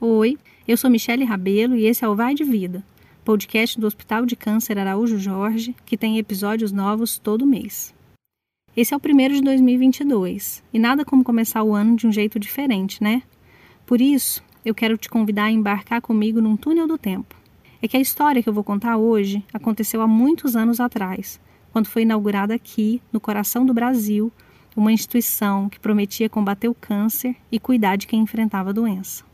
Oi, eu sou Michele Rabelo e esse é o Vai de Vida, podcast do Hospital de Câncer Araújo Jorge, que tem episódios novos todo mês. Esse é o primeiro de 2022 e nada como começar o ano de um jeito diferente, né? Por isso, eu quero te convidar a embarcar comigo num túnel do tempo. É que a história que eu vou contar hoje aconteceu há muitos anos atrás, quando foi inaugurada aqui, no coração do Brasil, uma instituição que prometia combater o câncer e cuidar de quem enfrentava a doença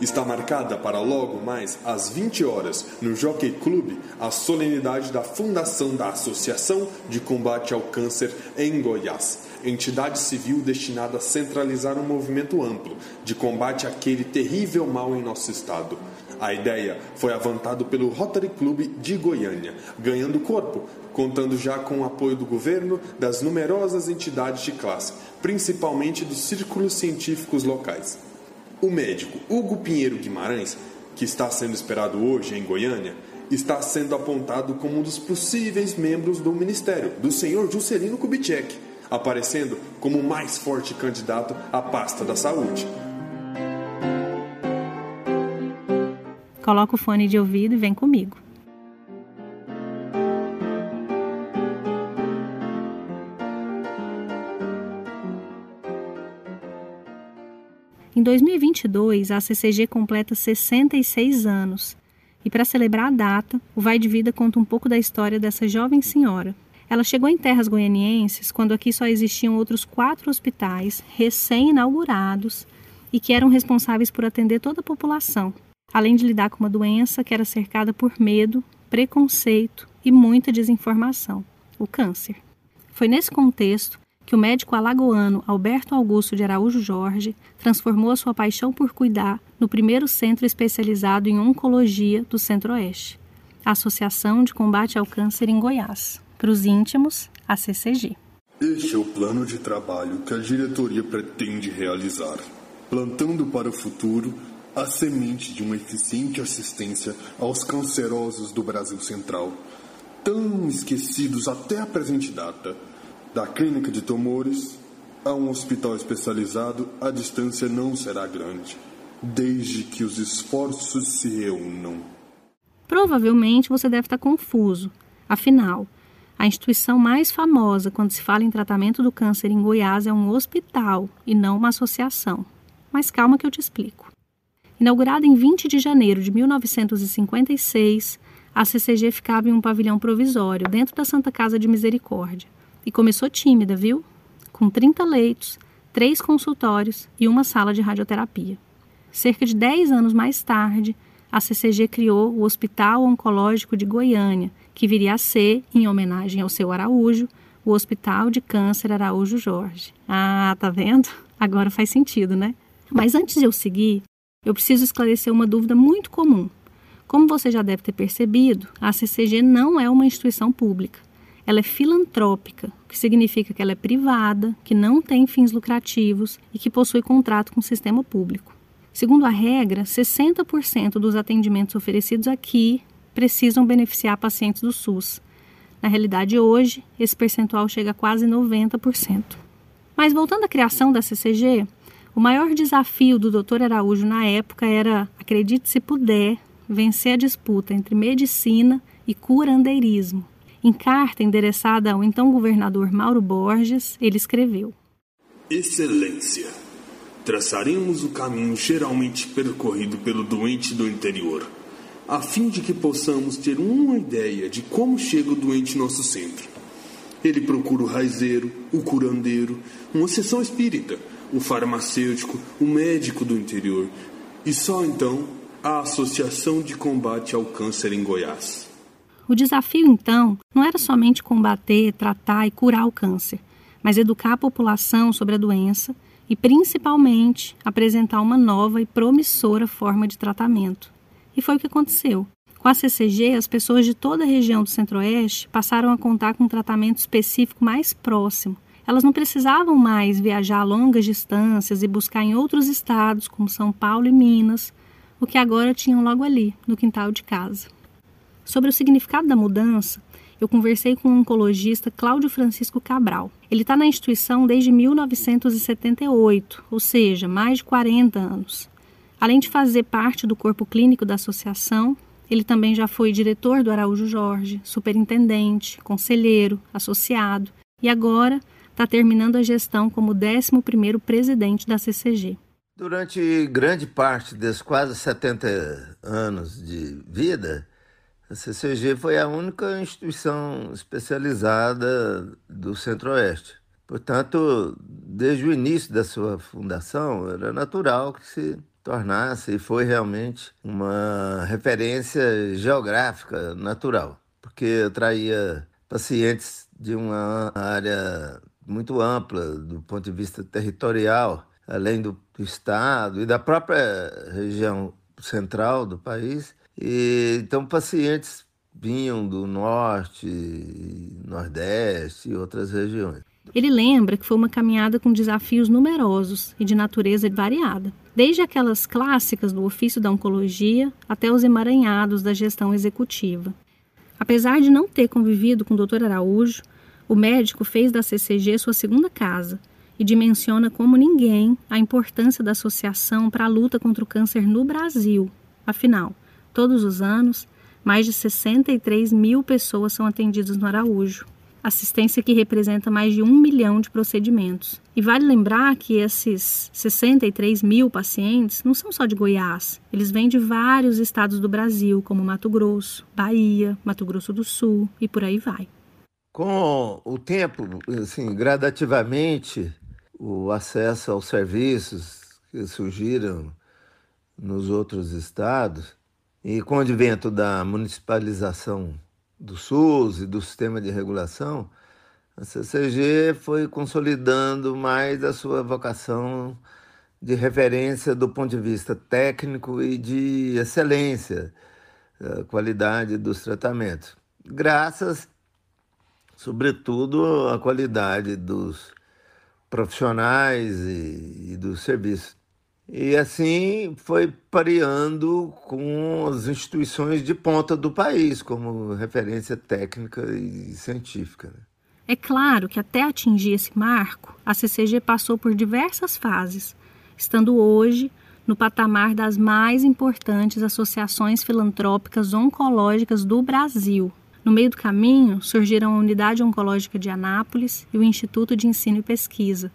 está marcada para logo mais às 20 horas no Jockey Club a solenidade da fundação da Associação de Combate ao Câncer em Goiás, entidade civil destinada a centralizar um movimento amplo de combate àquele terrível mal em nosso estado. A ideia foi avançada pelo Rotary Club de Goiânia, ganhando corpo, contando já com o apoio do governo, das numerosas entidades de classe, principalmente dos círculos científicos locais. O médico Hugo Pinheiro Guimarães, que está sendo esperado hoje em Goiânia, está sendo apontado como um dos possíveis membros do ministério, do senhor Juscelino Kubitschek, aparecendo como o mais forte candidato à pasta da saúde. Coloca o fone de ouvido e vem comigo. 2022, a CCG completa 66 anos. E para celebrar a data, o Vai de Vida conta um pouco da história dessa jovem senhora. Ela chegou em terras goianienses quando aqui só existiam outros quatro hospitais recém-inaugurados e que eram responsáveis por atender toda a população, além de lidar com uma doença que era cercada por medo, preconceito e muita desinformação: o câncer. Foi nesse contexto que o médico alagoano Alberto Augusto de Araújo Jorge transformou a sua paixão por cuidar no primeiro centro especializado em oncologia do Centro-Oeste, a Associação de Combate ao Câncer em Goiás, para os íntimos, a CCG. Este é o plano de trabalho que a diretoria pretende realizar, plantando para o futuro a semente de uma eficiente assistência aos cancerosos do Brasil Central, tão esquecidos até a presente data da clínica de tumores a um hospital especializado, a distância não será grande, desde que os esforços se reúnam. Provavelmente você deve estar confuso. Afinal, a instituição mais famosa quando se fala em tratamento do câncer em Goiás é um hospital e não uma associação. Mas calma que eu te explico. Inaugurada em 20 de janeiro de 1956, a CCG ficava em um pavilhão provisório dentro da Santa Casa de Misericórdia. E começou tímida, viu? Com 30 leitos, três consultórios e uma sala de radioterapia. Cerca de 10 anos mais tarde, a CCG criou o Hospital Oncológico de Goiânia, que viria a ser, em homenagem ao seu Araújo, o Hospital de Câncer Araújo Jorge. Ah, tá vendo? Agora faz sentido, né? Mas antes de eu seguir, eu preciso esclarecer uma dúvida muito comum. Como você já deve ter percebido, a CCG não é uma instituição pública. Ela é filantrópica, o que significa que ela é privada, que não tem fins lucrativos e que possui contrato com o sistema público. Segundo a regra, 60% dos atendimentos oferecidos aqui precisam beneficiar pacientes do SUS. Na realidade, hoje, esse percentual chega a quase 90%. Mas voltando à criação da CCG, o maior desafio do Dr. Araújo na época era, acredite se puder, vencer a disputa entre medicina e curandeirismo. Em carta endereçada ao então governador Mauro Borges, ele escreveu: Excelência, traçaremos o caminho geralmente percorrido pelo doente do interior, a fim de que possamos ter uma ideia de como chega o doente nosso centro. Ele procura o raizeiro, o curandeiro, uma sessão espírita, o farmacêutico, o médico do interior e só então a Associação de Combate ao Câncer em Goiás. O desafio, então, era somente combater, tratar e curar o câncer, mas educar a população sobre a doença e, principalmente, apresentar uma nova e promissora forma de tratamento. E foi o que aconteceu. Com a CCG, as pessoas de toda a região do Centro-Oeste passaram a contar com um tratamento específico mais próximo. Elas não precisavam mais viajar longas distâncias e buscar em outros estados, como São Paulo e Minas, o que agora tinham logo ali, no quintal de casa. Sobre o significado da mudança, eu conversei com o oncologista Cláudio Francisco Cabral. Ele está na instituição desde 1978, ou seja, mais de 40 anos. Além de fazer parte do corpo clínico da associação, ele também já foi diretor do Araújo Jorge, superintendente, conselheiro, associado e agora está terminando a gestão como 11º presidente da CCG. Durante grande parte desses quase 70 anos de vida, a CCG foi a única instituição especializada do Centro-Oeste. Portanto, desde o início da sua fundação, era natural que se tornasse e foi realmente uma referência geográfica natural, porque atraía pacientes de uma área muito ampla do ponto de vista territorial, além do estado e da própria região central do país e, então, pacientes vinham do norte, nordeste e outras regiões. Ele lembra que foi uma caminhada com desafios numerosos e de natureza variada, desde aquelas clássicas do ofício da oncologia até os emaranhados da gestão executiva. Apesar de não ter convivido com o Dr. Araújo, o médico fez da CCG sua segunda casa e dimensiona como ninguém a importância da associação para a luta contra o câncer no Brasil. Afinal, Todos os anos, mais de 63 mil pessoas são atendidas no Araújo, assistência que representa mais de um milhão de procedimentos. E vale lembrar que esses 63 mil pacientes não são só de Goiás, eles vêm de vários estados do Brasil, como Mato Grosso, Bahia, Mato Grosso do Sul e por aí vai. Com o tempo, assim, gradativamente, o acesso aos serviços que surgiram nos outros estados e com o advento da municipalização do SUS e do sistema de regulação, a CCG foi consolidando mais a sua vocação de referência do ponto de vista técnico e de excelência, qualidade dos tratamentos. Graças, sobretudo, à qualidade dos profissionais e, e dos serviços. E assim foi pareando com as instituições de ponta do país, como referência técnica e científica. Né? É claro que até atingir esse marco, a CCG passou por diversas fases, estando hoje no patamar das mais importantes associações filantrópicas oncológicas do Brasil. No meio do caminho, surgiram a Unidade Oncológica de Anápolis e o Instituto de Ensino e Pesquisa,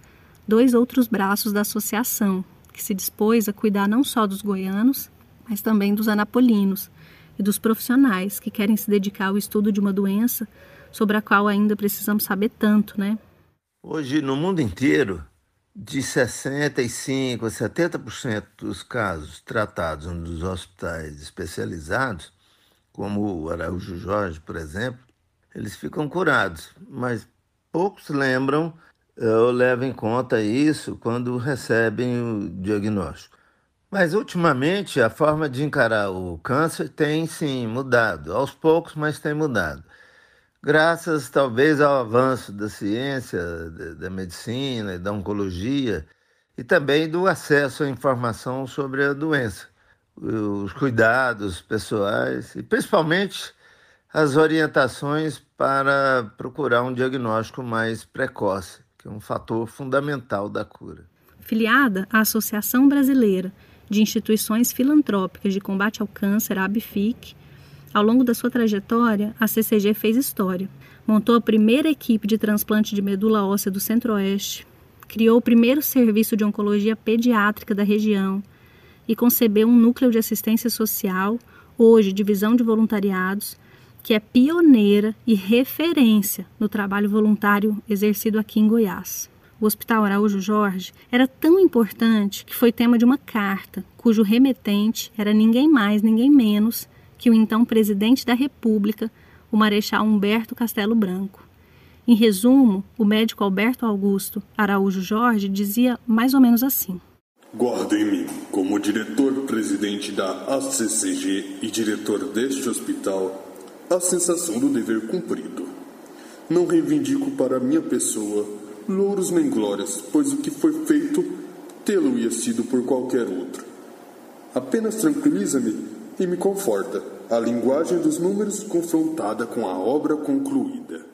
dois outros braços da associação, que se dispôs a cuidar não só dos goianos, mas também dos anapolinos e dos profissionais que querem se dedicar ao estudo de uma doença sobre a qual ainda precisamos saber tanto, né? Hoje, no mundo inteiro, de 65% a 70% dos casos tratados nos hospitais especializados, como o Araújo Jorge, por exemplo, eles ficam curados, mas poucos lembram eu levo em conta isso quando recebem o diagnóstico. Mas ultimamente a forma de encarar o câncer tem sim mudado, aos poucos, mas tem mudado. Graças talvez ao avanço da ciência, da medicina e da oncologia e também do acesso à informação sobre a doença, os cuidados pessoais e principalmente as orientações para procurar um diagnóstico mais precoce que é um fator fundamental da cura. Filiada à Associação Brasileira de Instituições Filantrópicas de Combate ao Câncer, ABFIC, ao longo da sua trajetória, a CCG fez história. Montou a primeira equipe de transplante de medula óssea do Centro-Oeste, criou o primeiro serviço de oncologia pediátrica da região e concebeu um núcleo de assistência social, hoje divisão de voluntariados, que é pioneira e referência no trabalho voluntário exercido aqui em Goiás. O Hospital Araújo Jorge era tão importante que foi tema de uma carta, cujo remetente era ninguém mais, ninguém menos que o então presidente da República, o Marechal Humberto Castelo Branco. Em resumo, o médico Alberto Augusto Araújo Jorge dizia mais ou menos assim: Guardo em mim, como diretor-presidente da ACCG e diretor deste hospital, a sensação do dever cumprido. Não reivindico para minha pessoa louros nem glórias, pois o que foi feito tê-lo-ia sido por qualquer outro. Apenas tranquiliza-me e me conforta a linguagem dos números confrontada com a obra concluída.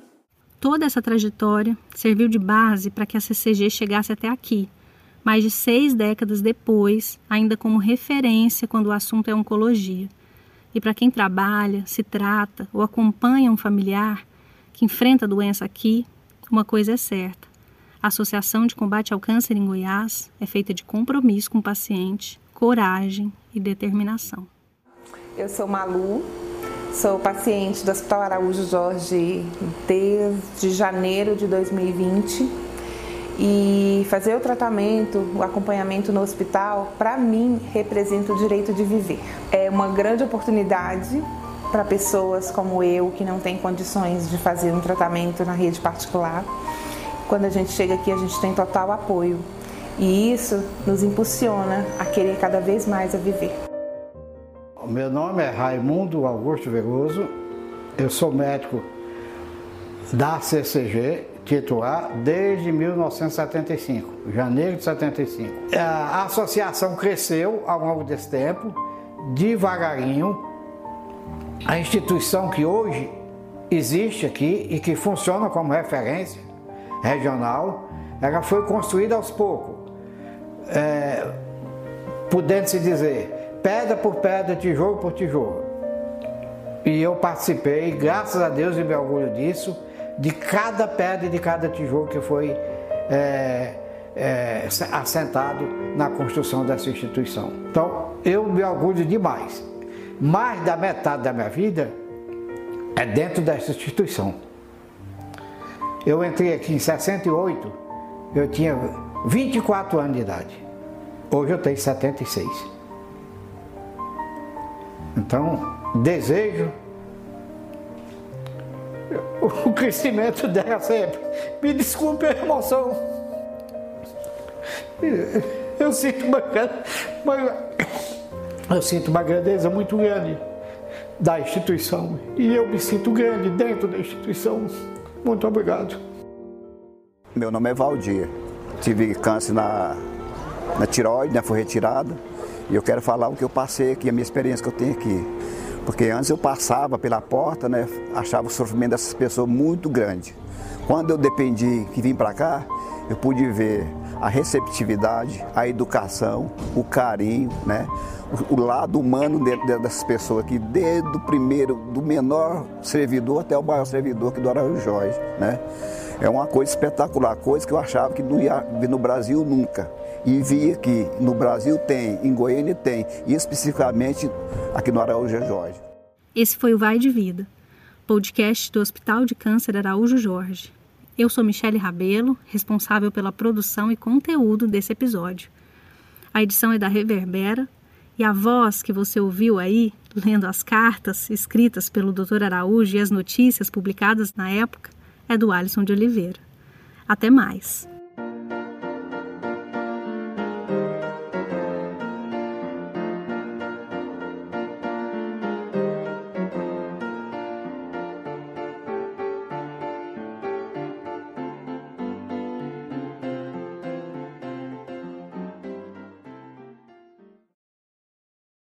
Toda essa trajetória serviu de base para que a CCG chegasse até aqui, mais de seis décadas depois, ainda como referência quando o assunto é oncologia. E para quem trabalha, se trata ou acompanha um familiar que enfrenta a doença aqui, uma coisa é certa: a Associação de Combate ao Câncer em Goiás é feita de compromisso com o paciente, coragem e determinação. Eu sou Malu, sou paciente do Hospital Araújo Jorge desde janeiro de 2020 e fazer o tratamento, o acompanhamento no hospital, para mim representa o direito de viver. É uma grande oportunidade para pessoas como eu que não têm condições de fazer um tratamento na rede particular. Quando a gente chega aqui, a gente tem total apoio e isso nos impulsiona a querer cada vez mais a viver. Meu nome é Raimundo Augusto Veloso, eu sou médico da CCG, titular, desde 1975, janeiro de 75. A associação cresceu ao longo desse tempo, devagarinho. A instituição que hoje existe aqui e que funciona como referência regional, ela foi construída aos poucos, é, podendo-se dizer, pedra por pedra, tijolo por tijolo. E eu participei, graças a Deus e me orgulho disso, de cada pedra e de cada tijolo que foi é, é, assentado na construção dessa instituição. Então, eu me orgulho demais. Mais da metade da minha vida é dentro dessa instituição. Eu entrei aqui em 68, eu tinha 24 anos de idade. Hoje eu tenho 76. Então, desejo o crescimento dela sempre. Me desculpe a emoção. Eu sinto uma, uma, eu sinto uma grandeza muito grande da instituição e eu me sinto grande dentro da instituição. Muito obrigado. Meu nome é Valdir. Tive câncer na, na tiroide, né? Foi retirada. E eu quero falar o que eu passei aqui, a minha experiência que eu tenho aqui. Porque antes eu passava pela porta, né, achava o sofrimento dessas pessoas muito grande. Quando eu dependi que vim para cá, eu pude ver a receptividade, a educação, o carinho, né? o, o lado humano dessas pessoas aqui, desde o primeiro, do menor servidor até o maior servidor aqui do Araújo Jorge. Né? É uma coisa espetacular, coisa que eu achava que não ia vir no Brasil nunca e vi que no Brasil tem, em Goiânia tem, e especificamente aqui no Araújo Jorge. Esse foi o Vai de Vida, podcast do Hospital de Câncer Araújo Jorge. Eu sou Michele Rabelo, responsável pela produção e conteúdo desse episódio. A edição é da Reverbera e a voz que você ouviu aí, lendo as cartas escritas pelo Dr. Araújo e as notícias publicadas na época, é do Alisson de Oliveira. Até mais!